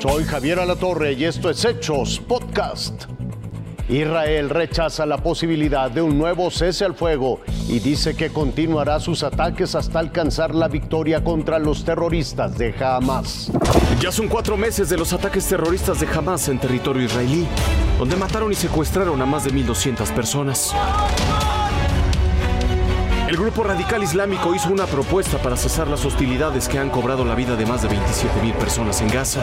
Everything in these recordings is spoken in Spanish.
Soy Javier Alatorre y esto es Hechos Podcast. Israel rechaza la posibilidad de un nuevo cese al fuego y dice que continuará sus ataques hasta alcanzar la victoria contra los terroristas de Hamas. Ya son cuatro meses de los ataques terroristas de Hamas en territorio israelí, donde mataron y secuestraron a más de 1.200 personas. El grupo radical islámico hizo una propuesta para cesar las hostilidades que han cobrado la vida de más de 27.000 personas en Gaza.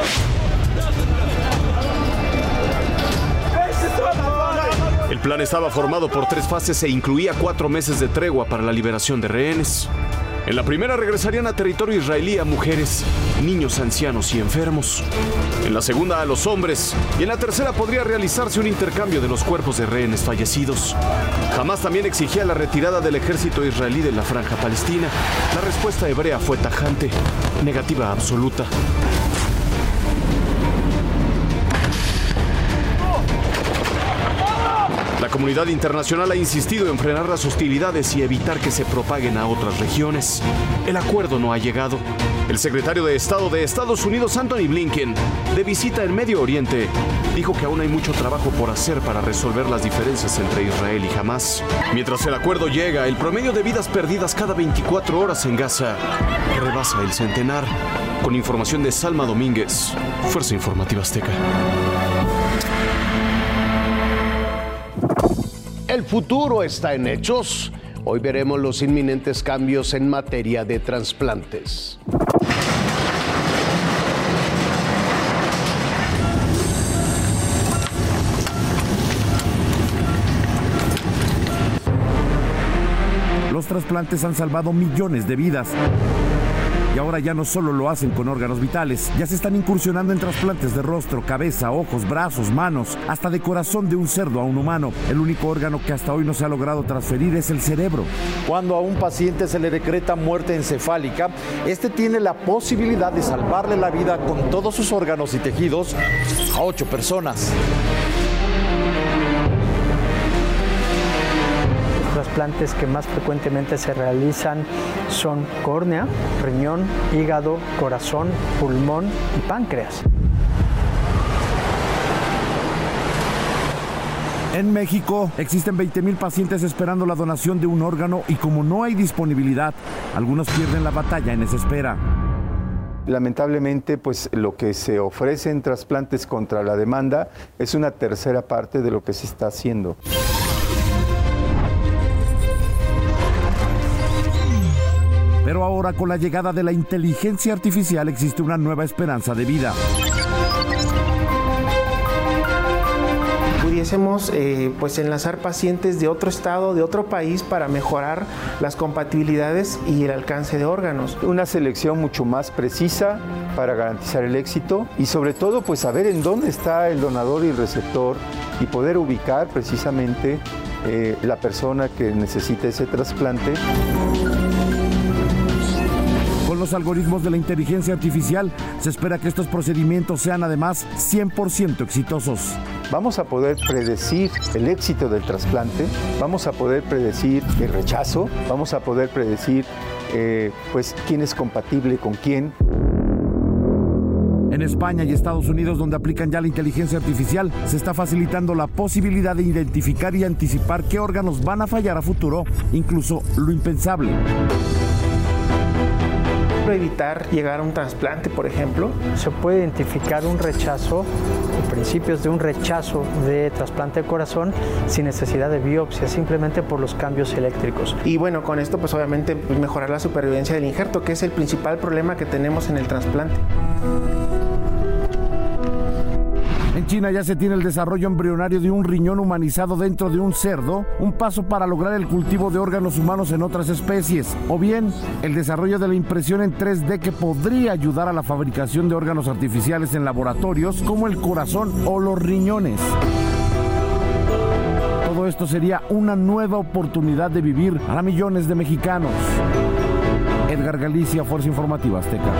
El plan estaba formado por tres fases e incluía cuatro meses de tregua para la liberación de rehenes. En la primera regresarían a territorio israelí a mujeres, niños, ancianos y enfermos. En la segunda a los hombres. Y en la tercera podría realizarse un intercambio de los cuerpos de rehenes fallecidos. Jamás también exigía la retirada del ejército israelí de la franja palestina. La respuesta hebrea fue tajante, negativa absoluta. La comunidad internacional ha insistido en frenar las hostilidades y evitar que se propaguen a otras regiones. El acuerdo no ha llegado. El secretario de Estado de Estados Unidos, Anthony Blinken, de visita en Medio Oriente, dijo que aún hay mucho trabajo por hacer para resolver las diferencias entre Israel y Hamas. Mientras el acuerdo llega, el promedio de vidas perdidas cada 24 horas en Gaza rebasa el centenar. Con información de Salma Domínguez, Fuerza Informativa Azteca. El futuro está en hechos. Hoy veremos los inminentes cambios en materia de trasplantes. Los trasplantes han salvado millones de vidas. Y ahora ya no solo lo hacen con órganos vitales, ya se están incursionando en trasplantes de rostro, cabeza, ojos, brazos, manos, hasta de corazón de un cerdo a un humano. El único órgano que hasta hoy no se ha logrado transferir es el cerebro. Cuando a un paciente se le decreta muerte encefálica, este tiene la posibilidad de salvarle la vida con todos sus órganos y tejidos a ocho personas. Trasplantes que más frecuentemente se realizan son córnea, riñón, hígado, corazón, pulmón y páncreas. En México existen 20.000 pacientes esperando la donación de un órgano y como no hay disponibilidad, algunos pierden la batalla en esa espera. Lamentablemente, pues lo que se ofrece en trasplantes contra la demanda es una tercera parte de lo que se está haciendo. Pero ahora con la llegada de la inteligencia artificial existe una nueva esperanza de vida. pudiésemos eh, pues enlazar pacientes de otro estado, de otro país para mejorar las compatibilidades y el alcance de órganos. Una selección mucho más precisa para garantizar el éxito y sobre todo pues saber en dónde está el donador y el receptor y poder ubicar precisamente eh, la persona que necesita ese trasplante. Con los algoritmos de la inteligencia artificial se espera que estos procedimientos sean además 100% exitosos. Vamos a poder predecir el éxito del trasplante, vamos a poder predecir el rechazo, vamos a poder predecir eh, pues quién es compatible con quién. En España y Estados Unidos, donde aplican ya la inteligencia artificial, se está facilitando la posibilidad de identificar y anticipar qué órganos van a fallar a futuro, incluso lo impensable evitar llegar a un trasplante, por ejemplo. Se puede identificar un rechazo, principios de un rechazo de trasplante de corazón sin necesidad de biopsia, simplemente por los cambios eléctricos. Y bueno, con esto pues obviamente pues, mejorar la supervivencia del injerto, que es el principal problema que tenemos en el trasplante. En China ya se tiene el desarrollo embrionario de un riñón humanizado dentro de un cerdo, un paso para lograr el cultivo de órganos humanos en otras especies, o bien el desarrollo de la impresión en 3D que podría ayudar a la fabricación de órganos artificiales en laboratorios como el corazón o los riñones. Todo esto sería una nueva oportunidad de vivir para millones de mexicanos. Edgar Galicia, Fuerza Informativa Azteca.